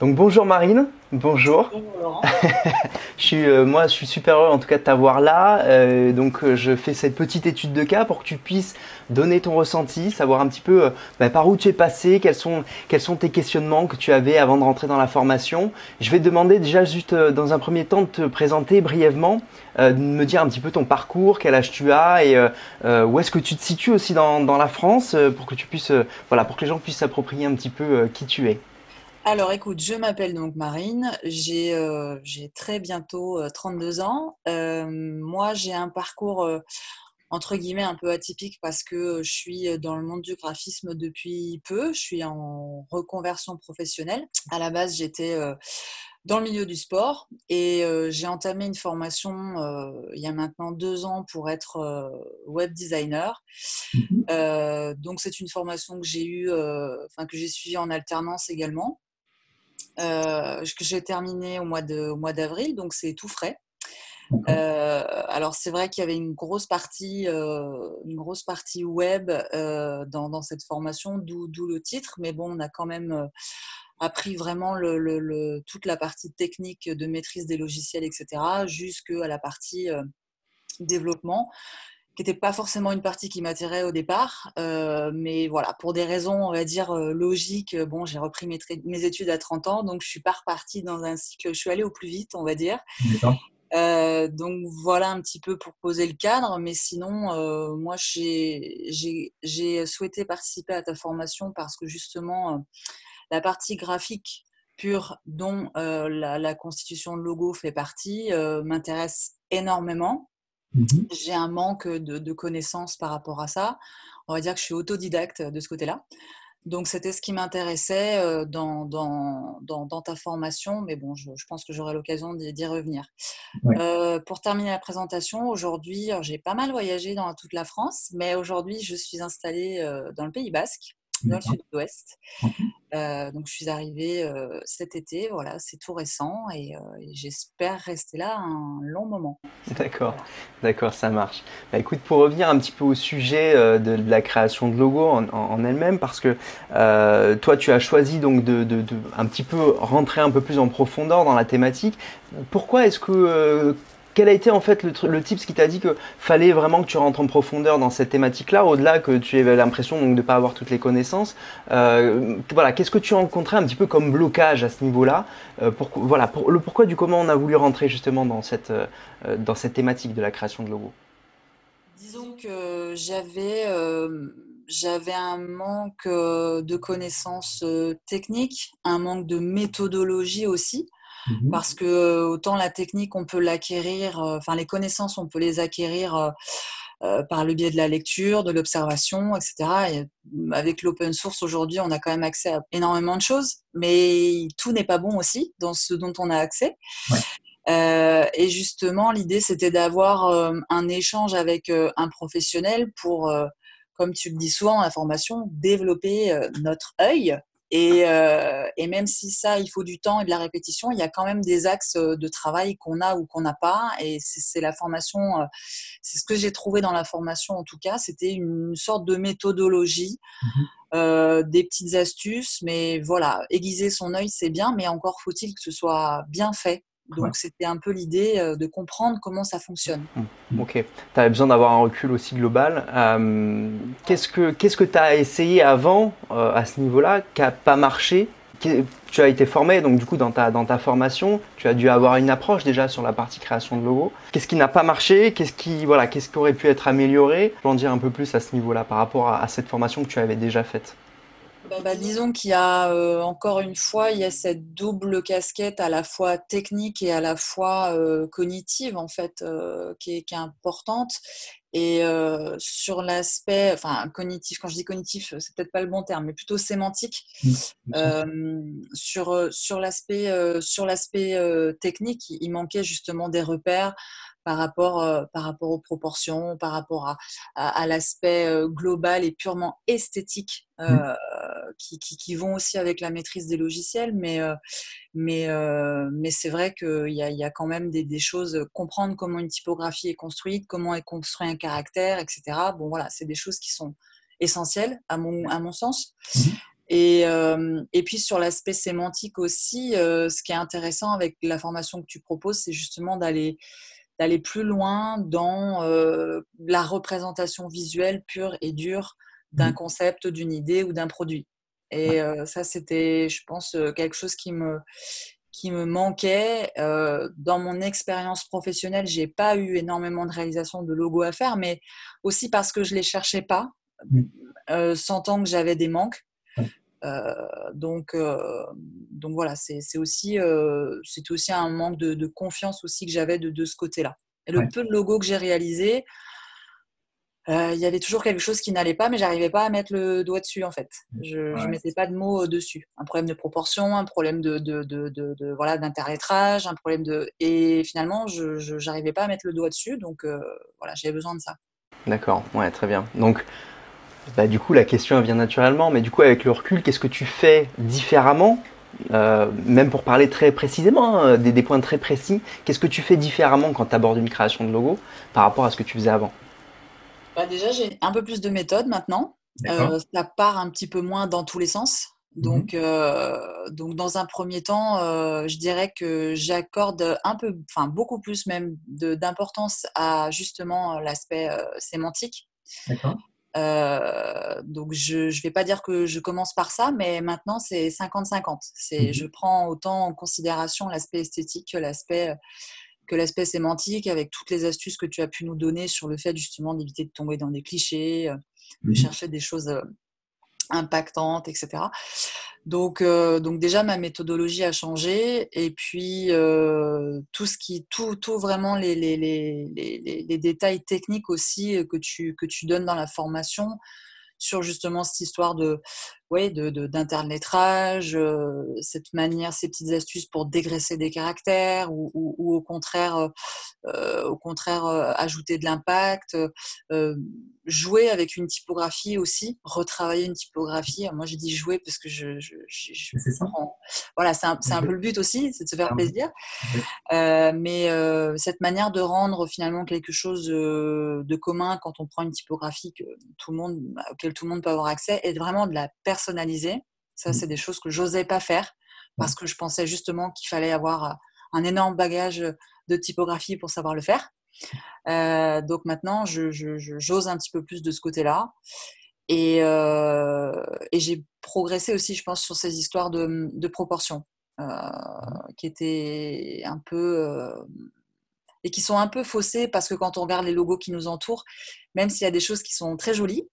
Donc bonjour Marine, bonjour. Bonjour je suis, euh, moi, je suis super heureux en tout cas de t'avoir là. Euh, donc euh, je fais cette petite étude de cas pour que tu puisses donner ton ressenti, savoir un petit peu bah, par où tu es passé, quels sont, quels sont tes questionnements que tu avais avant de rentrer dans la formation. Je vais te demander déjà juste dans un premier temps de te présenter brièvement, de me dire un petit peu ton parcours, quel âge tu as et où est-ce que tu te situes aussi dans, dans la France pour que tu puisses, voilà, pour que les gens puissent s'approprier un petit peu qui tu es. Alors écoute, je m'appelle donc Marine, j'ai euh, très bientôt 32 euh, ans. Euh, moi, j'ai un parcours entre guillemets un peu atypique parce que je suis dans le monde du graphisme depuis peu, je suis en reconversion professionnelle. À la base, j'étais dans le milieu du sport et j'ai entamé une formation il y a maintenant deux ans pour être web designer. Mmh donc c'est une formation que j'ai eu, enfin que j'ai suivie en alternance également. Euh, que j'ai terminé au mois d'avril, donc c'est tout frais. Euh, alors c'est vrai qu'il y avait une grosse partie, euh, une grosse partie web dans, cette formation, d'où le titre, mais bon, on a quand même appris vraiment le, toute la partie technique de maîtrise des logiciels, etc., jusqu'à la partie développement qui n'était pas forcément une partie qui m'attirait au départ. Euh, mais voilà, pour des raisons, on va dire, euh, logiques, bon, j'ai repris mes, mes, études à 30 ans, donc je suis pas repartie dans un cycle, je suis allée au plus vite, on va dire. Euh, donc voilà un petit peu pour poser le cadre, mais sinon, moi j'ai souhaité participer à ta formation parce que justement, la partie graphique pure dont la, la, constitution de logo fait partie m'intéresse énormément. Mmh j'ai un manque de, connaissances par rapport à ça. On va dire que je suis autodidacte de ce côté-là. Donc, c'était ce qui m'intéressait dans, dans, ta formation, mais bon, je, pense que j'aurai l'occasion d'y revenir. pour terminer la présentation, aujourd'hui, j'ai pas mal voyagé dans toute la France, mais aujourd'hui, je suis installée dans le Pays Basque dans le sud-ouest. Euh, donc, je suis arrivée euh, cet été, voilà, c'est tout récent et, euh, j'espère rester là un long moment. D'accord, d'accord, ça marche. Bah, écoute, pour revenir un petit peu au sujet de, la création de logo en, elle-même, parce que toi, tu as choisi donc de, de, un petit peu rentrer un peu plus en profondeur dans la thématique. Pourquoi est-ce que quel a été en fait le, le qui t'a dit que fallait vraiment que tu rentres en profondeur dans cette thématique-là, au-delà que tu avais l'impression de ne pas avoir toutes les connaissances euh, Voilà, qu'est-ce que tu as rencontré un petit peu comme blocage à ce niveau-là euh, pour, Voilà, pour, le pourquoi du comment on a voulu rentrer justement dans cette, euh, dans cette thématique de la création de logo. Disons que j'avais j'avais un manque de connaissances techniques, un manque de méthodologie aussi. Mmh Parce que autant la technique, on peut l'acquérir, enfin les connaissances, on peut les acquérir par le biais de la lecture, de l'observation, etc. Et avec l'open source aujourd'hui, on a quand même accès à énormément de choses, mais tout n'est pas bon aussi dans ce dont on a accès. et justement, l'idée, c'était d'avoir un échange avec un professionnel pour, comme tu le dis souvent la formation, développer notre œil euh, et, même si ça, il faut du temps et de la répétition, il y a quand même des axes euh, de travail qu'on a ou qu'on n'a pas. Et c'est la formation, euh, c'est ce que j'ai trouvé dans la formation en tout cas, c'était une sorte de méthodologie, mmh des petites astuces. Mais voilà, aiguiser son œil, c'est bien, mais encore faut-il que ce soit bien fait. Donc c'était un peu l'idée euh, de comprendre comment ça fonctionne. Mmh. Ok, tu avais besoin d'avoir un recul aussi global. Euh, qu'est-ce que tu as essayé avant euh, à ce niveau-là qui n'a pas marché Tu as été formé, donc du coup dans ta, dans ta formation, tu as dû avoir une approche déjà sur la partie création de logo. Qu'est-ce qui n'a pas marché? Qu'est-ce qui, voilà, qu'est-ce qui aurait pu être amélioré? Je peux en dire un peu plus à ce niveau-là par rapport à cette formation que tu avais déjà faite. Bah, bah, disons qu'il y a euh, encore une fois, il y a cette double casquette à la fois technique et à la fois euh, cognitive en fait, euh, qui, est, importante. Et sur l'aspect, enfin cognitif, quand je dis cognitif, c'est peut-être pas le bon terme, mais plutôt sémantique. Mmh, sur sur l'aspect sur l'aspect technique, il manquait justement des repères par rapport, par rapport aux proportions, par rapport à, à, l'aspect global et purement esthétique mmh. Qui, qui, vont aussi avec la maîtrise des logiciels. Mais, mais, mais c'est vrai qu'il y a, y a quand même des, des, choses, comprendre comment une typographie est construite, comment est construit un caractère, etc. Bon, voilà, c'est des choses qui sont essentielles à mon, à mon sens. Mmh. Et, et puis sur l'aspect sémantique aussi, ce qui est intéressant avec la formation que tu proposes, c'est justement d'aller d'aller plus loin dans la représentation visuelle pure et dure d'un mmh. concept, d'une idée ou d'un produit. Et ça, c'était, je pense, quelque chose qui me, qui me manquait. dans mon expérience professionnelle, j'ai pas eu énormément de réalisation de logos à faire, mais aussi parce que je les cherchais pas, mmh. sentant que j'avais des manques. donc, donc voilà, c'est aussi, c'était aussi un manque de, confiance aussi que j'avais de, de, ce côté-là. Et le peu de logos que j'ai réalisés, euh, il y avait toujours quelque chose qui n'allait pas, mais j'arrivais pas à mettre le doigt dessus en fait. Je ne mettais pas de mots dessus. Un problème de proportion, un problème de, de, de, de voilà d'interlettrage, un problème de et finalement je n'arrivais pas à mettre le doigt dessus, donc euh, voilà j'avais besoin de ça. D'accord, ouais très bien. Donc bah, du coup la question vient naturellement, mais du coup avec le recul, qu'est-ce que tu fais différemment? Euh, même pour parler très précisément, hein, des, des, points très précis, qu'est-ce que tu fais différemment quand tu abordes une création de logo par rapport à ce que tu faisais avant? Bah, déjà, j'ai un peu plus de méthode maintenant. Euh, ça part un petit peu moins dans tous les sens. Mmh donc, euh, donc dans un premier temps, euh, je dirais que j'accorde un peu, enfin beaucoup plus même d'importance à justement l'aspect sémantique. D'accord. donc je ne vais pas dire que je commence par ça, mais maintenant c'est 50-50. C'est, mmh Je prends autant en considération l'aspect esthétique que l'aspect que l'aspect sémantique, avec toutes les astuces que tu as pu nous donner sur le fait justement d'éviter de tomber dans des clichés, euh, de mmh chercher des choses euh, impactantes, etc. Donc, euh, donc déjà, ma méthodologie a changé. Et puis, tout ce qui, tout, tout vraiment les, les, les, les, détails techniques aussi que tu, que tu donnes dans la formation sur justement cette histoire de, ouais, d'interlettrage, de, euh, cette manière, ces petites astuces pour dégraisser des caractères ou, au contraire, euh, euh, au contraire ajouter de l'impact, jouer avec une typographie aussi, retravailler une typographie. Moi, j'ai dit jouer parce que je, je, voilà, c'est un, un, peu le but aussi, c'est de se faire plaisir. mais cette manière de rendre finalement quelque chose de commun quand on prend une typographie que tout le monde, auquel tout le monde peut avoir accès, est vraiment de la personne personnalisé. Ça, mmh. c'est des choses que j'osais pas faire parce que je pensais justement qu'il fallait avoir euh, un énorme bagage de typographie pour savoir le faire. Euh, donc maintenant, j'ose je, un petit peu plus de ce côté-là. Et, euh, et j'ai progressé aussi, je pense, sur ces histoires de, de proportions qui étaient un peu. et qui sont un peu faussées parce que quand on regarde les logos qui nous entourent, même s'il y a des choses qui sont très jolies.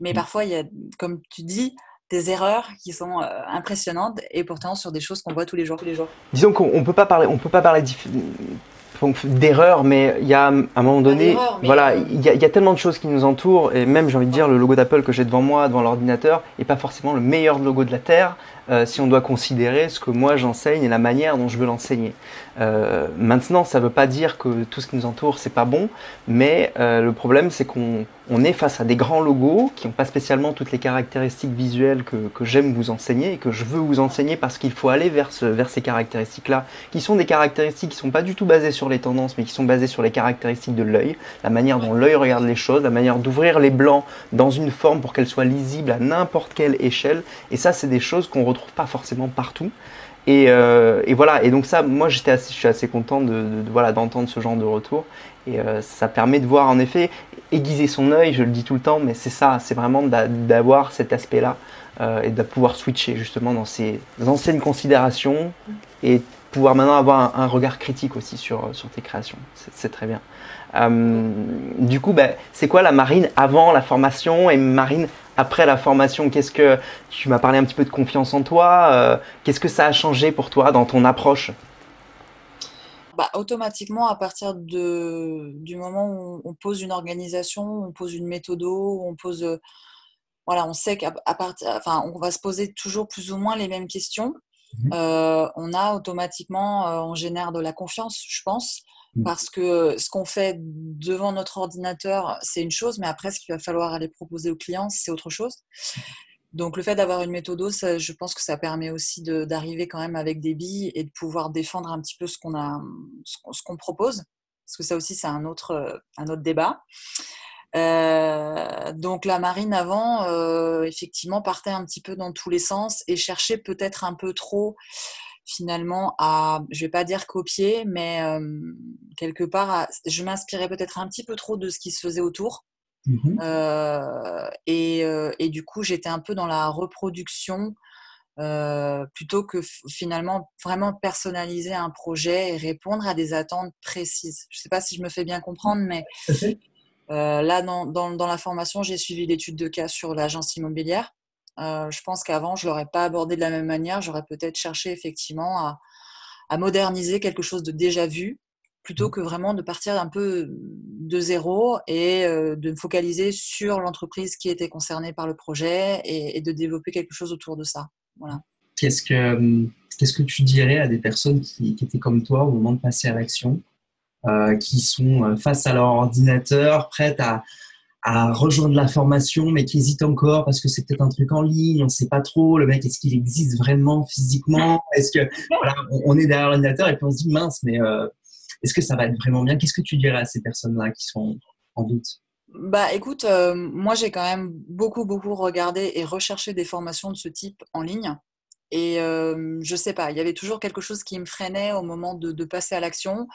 Mais mmh. parfois, il y a, comme tu dis, des erreurs qui sont euh, impressionnantes et pourtant sur des choses qu'on voit tous les jours. Tous les jours. Disons qu'on ne peut pas parler, on peut pas parler d'erreur, mais il y a à un moment donné, voilà, il y, a tellement de choses qui nous entourent et même j'ai envie de dire le logo d'Apple que j'ai devant moi, devant l'ordinateur, n'est pas forcément le meilleur logo de la terre. Euh, si on doit considérer ce que moi j'enseigne et la manière dont je veux l'enseigner. Euh, maintenant, ça ne veut pas dire que tout ce qui nous entoure c'est pas bon, mais euh, le problème c'est qu'on est face à des grands logos qui n'ont pas spécialement toutes les caractéristiques visuelles que, j'aime vous enseigner et que je veux vous enseigner parce qu'il faut aller vers, ce, vers ces caractéristiques-là, qui sont des caractéristiques qui ne sont pas du tout basées sur les tendances, mais qui sont basées sur les caractéristiques de l'œil, la manière dont l'œil regarde les choses, la manière d'ouvrir les blancs dans une forme pour qu'elle soit lisible à n'importe quelle échelle. Et ça, c'est des choses qu'on retrouve pas forcément partout. Euh, et, voilà, et donc ça, moi j'étais je suis assez content de, d'entendre ce genre de retour. Et euh, ça permet de voir en effet aiguiser son œil, je le dis tout le temps, mais c'est ça, c'est vraiment d'avoir cet aspect-là euh, et de pouvoir switcher justement dans ces anciennes considérations et pouvoir maintenant avoir un, regard critique aussi sur, sur tes créations. C'est très bien. du coup, ben, c'est quoi la marine avant la formation et marine après la formation, qu'est-ce que tu m'as parlé un petit peu de confiance en toi euh, Qu'est-ce que ça a changé pour toi dans ton approche? Bah, automatiquement, à partir de, du moment où on pose une organisation, on pose une méthode, on pose, euh, voilà, on sait qu'à partir, enfin, on va se poser toujours plus ou moins les mêmes questions. Mmh euh, on a automatiquement, on génère de la confiance, je pense. Mmh. Parce que ce qu'on fait devant notre ordinateur, c'est une chose, mais après, ce qu'il va falloir aller proposer aux clients, c'est autre chose. Donc, le fait d'avoir une méthode, je pense que ça permet aussi d'arriver quand même avec des billes et de pouvoir défendre un petit peu ce qu'on a, ce qu'on propose. Parce que ça aussi, c'est un autre, un autre débat. donc la marine avant, effectivement, partait un petit peu dans tous les sens et cherchait peut-être un peu trop finalement à, je vais pas dire copier, mais quelque part, je m'inspirais peut-être un petit peu trop de ce qui se faisait autour. Mmh et, et, du coup, j'étais un peu dans la reproduction plutôt que finalement vraiment personnaliser un projet et répondre à des attentes précises. Je ne sais pas si je me fais bien comprendre, mais là, dans, dans, dans, la formation, j'ai suivi l'étude de cas sur l'agence immobilière. je pense qu'avant, je ne l'aurais pas abordé de la même manière. J'aurais peut-être cherché effectivement à, à, moderniser quelque chose de déjà vu plutôt mmh. que vraiment de partir un peu de zéro et de me focaliser sur l'entreprise qui était concernée par le projet et, de développer quelque chose autour de ça. Qu'est-ce que, qu'est-ce que tu dirais à des personnes qui, étaient comme toi au moment de passer à l'action, euh, qui sont euh, face à leur ordinateur, prêtes à, à rejoindre la formation, mais qui hésitent encore parce que c'est peut-être un truc en ligne, on ne sait pas trop, le mec, est-ce qu'il existe vraiment physiquement? Est-ce que voilà, on est derrière l'ordinateur et puis on se dit mince, mais euh, est-ce que ça va être vraiment bien? Qu'est-ce que tu dirais à ces personnes-là qui sont en doute? Bah écoute, moi j'ai quand même beaucoup beaucoup regardé et recherché des formations de ce type en ligne. Et je je sais pas, il y avait toujours quelque chose qui me freinait au moment de, passer à l'action.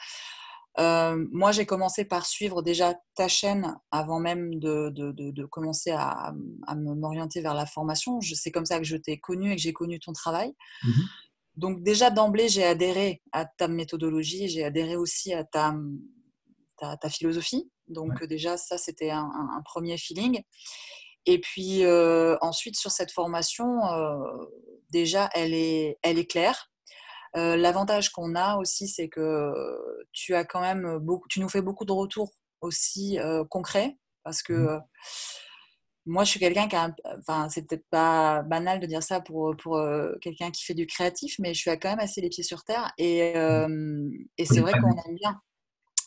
moi j'ai commencé par suivre déjà ta chaîne avant même de, de commencer à, à m'orienter vers la formation. C'est comme ça que je t'ai connu et que j'ai connu ton travail. Mmh Donc déjà d'emblée j'ai adhéré à ta méthodologie, j'ai adhéré aussi à ta, ta, ta philosophie. Donc déjà, ça, c'était un, premier feeling. Et puis ensuite, sur cette formation, déjà, elle est, elle est claire. L'avantage qu'on a aussi, c'est que tu as quand même beaucoup, tu nous fais beaucoup de retours aussi concrets parce que mmh. Moi, je suis quelqu'un qui a, enfin, c'est peut-être pas banal de dire ça pour, pour quelqu'un qui fait du créatif, mais je suis quand même assez les pieds sur terre et, mmh. et c'est vrai qu'on aime bien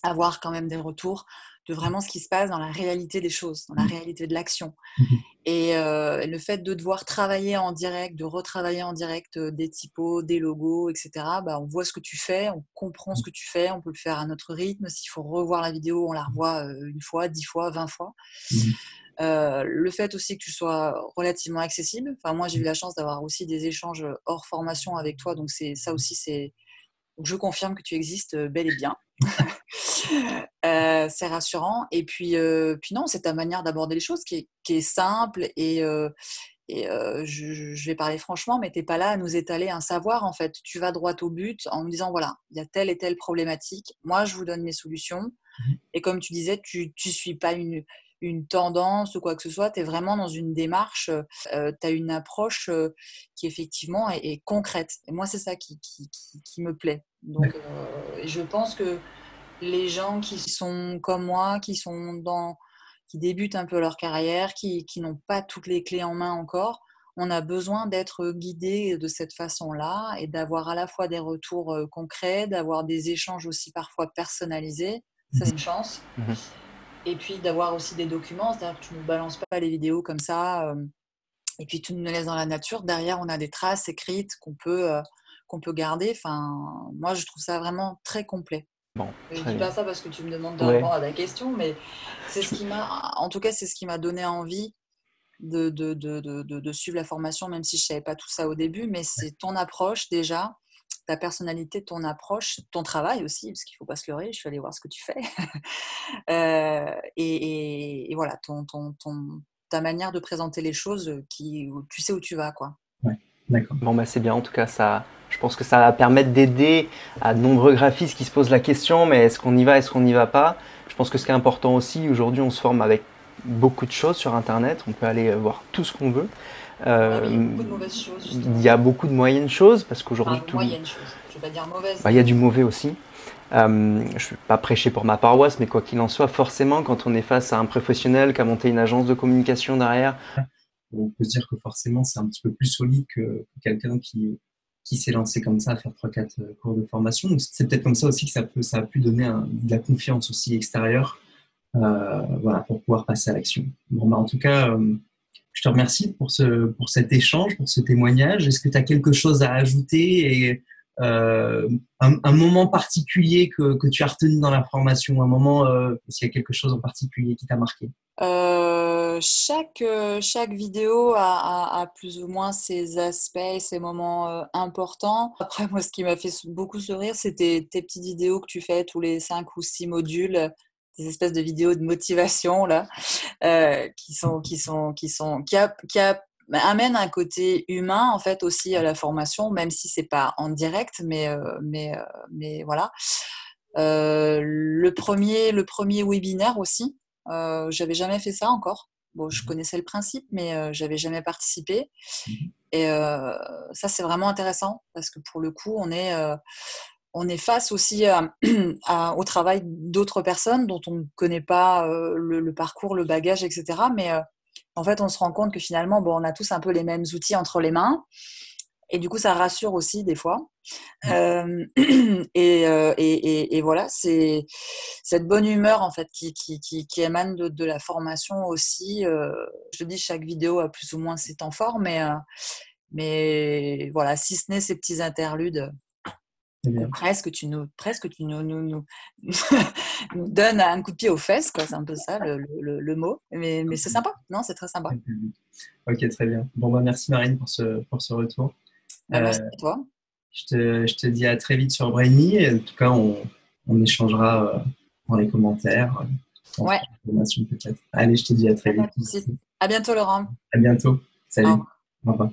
avoir quand même des retours de vraiment ce qui se passe dans la réalité des choses, dans la mmh. réalité de l'action. Mmh et euh, le fait de devoir travailler en direct, de retravailler en direct euh, des typos, des logos, etc., bah, on voit ce que tu fais, on comprend ce mmh. que tu fais, on peut le faire à notre rythme. S'il faut revoir la vidéo, on la revoit euh, une fois, dix fois, vingt fois. le fait aussi que tu sois relativement accessible. Enfin, moi, j'ai eu la chance d'avoir aussi des échanges hors formation avec toi, donc c'est ça aussi, c'est je confirme que tu existes bel et bien. Euh, c'est rassurant. Et puis, euh, puis non, c'est ta manière d'aborder les choses qui est, simple et, euh, et je, vais parler franchement, mais tu n'es pas là à nous étaler un savoir en fait. Tu vas droit au but en nous disant voilà, il y a telle et telle problématique. Moi, je vous donne mes solutions. Mmh et comme tu disais, tu ne suis pas une, une tendance ou quoi que ce soit, tu es vraiment dans une démarche, tu as une approche qui effectivement est, concrète. Et moi, c'est ça qui, qui, qui, me plaît. Donc, je pense que les gens qui sont comme moi, qui sont dans, qui débutent un peu leur carrière, qui, qui n'ont pas toutes les clés en main encore, on a besoin d'être guidé de cette façon-là et d'avoir à la fois des retours concrets, d'avoir des échanges aussi parfois personnalisés. Ça, c'est une mmh chance. Mmh et puis d'avoir aussi des documents, c'est-à-dire que tu ne balances pas les vidéos comme ça, et puis tu nous laisses dans la nature. Derrière, on a des traces écrites qu'on peut, qu'on peut garder. Enfin, moi, je trouve ça vraiment très complet. Bon, je ne dis pas ça parce que tu me demandes de répondre à la question, mais c'est ce qui m'a, en tout cas, c'est ce qui m'a donné envie de, de, de, de, suivre la formation, même si je ne savais pas tout ça au début. Mais c'est ton approche déjà, ta personnalité, ton approche, ton travail aussi, parce qu'il ne faut pas se leurrer. Je suis allée voir ce que tu fais. Euh, et, voilà, ton, ton, ton, ta manière de présenter les choses, qui, tu sais où tu vas, quoi. Ouais, d'accord. Bon, bah, c'est bien. En tout cas, ça, je pense que ça va permettre d'aider à de nombreux graphistes qui se posent la question, mais est-ce qu'on y va, est-ce qu'on n'y va pas? Je pense que ce qui est important aussi, aujourd'hui, on se forme avec beaucoup de choses sur Internet. On peut aller voir tout ce qu'on veut. Euh, il y a beaucoup de mauvaises choses. Il y a beaucoup de moyennes choses parce qu'aujourd'hui tout. Moyennes choses. Je vais pas dire mauvaises. Bah, il y a du mauvais aussi. Euh, je ne vais pas prêcher pour ma paroisse, mais quoi qu'il en soit, forcément, quand on est face à un professionnel qui a monté une agence de communication derrière, on peut se dire que forcément c'est un petit peu plus solide que quelqu'un qui, qui s'est lancé comme ça à faire 3-4 euh, cours de formation. C'est peut-être comme ça aussi que ça, a pu donner de la confiance aussi extérieure euh, pour pouvoir passer à l'action. Bon, bah, en tout cas, euh, je te remercie pour, ce, pour cet échange, pour ce témoignage. Est-ce que tu as quelque chose à ajouter et un, moment particulier que, que, tu as retenu dans la formation, un moment, s'il y a quelque chose en particulier qui t'a marqué? Chaque, chaque vidéo a, plus ou moins ses aspects, ses moments importants. Après, moi, ce qui m'a fait beaucoup sourire, c'était tes petites vidéos que tu fais tous les 5 ou 6 modules, des espèces de vidéos de motivation là, qui sont qui sont qui sont qui, a, bah, un côté humain en fait aussi à la formation, même si c'est pas en direct, mais euh, mais euh, mais voilà. Euh, le premier le premier webinaire aussi, j'avais jamais fait ça encore. Bon, je mmh connaissais le principe, mais j'avais jamais participé. Mmh Et ça, c'est vraiment intéressant parce que pour le coup, on est on est face aussi au travail d'autres personnes dont on ne connaît pas le, le, parcours, le bagage, etc. Mais en fait, on se rend compte que finalement, bon, on a tous un peu les mêmes outils entre les mains. Et du coup, ça rassure aussi des fois. Euh, euh, et, voilà, c'est cette bonne humeur en fait qui, qui, émane de, la formation aussi. Euh, je te dis, chaque vidéo a plus ou moins ses temps forts, mais, mais voilà, si ce n'est ces petits interludes, presque tu nous presque tu nous, nous, nous, donnes un coup de pied aux fesses quoi c'est un peu ça le, le, mot mais, mais c'est sympa non c'est très sympa. Ok très bien. Bon bah merci Marine pour ce pour ce retour. Bah, merci à toi je te, je te, dis à très vite sur Brainy. En tout cas on, on échangera euh, dans les commentaires ouais. peut-être. Allez je te dis à très vite. à bientôt Laurent. À bientôt. Salut. Au revoir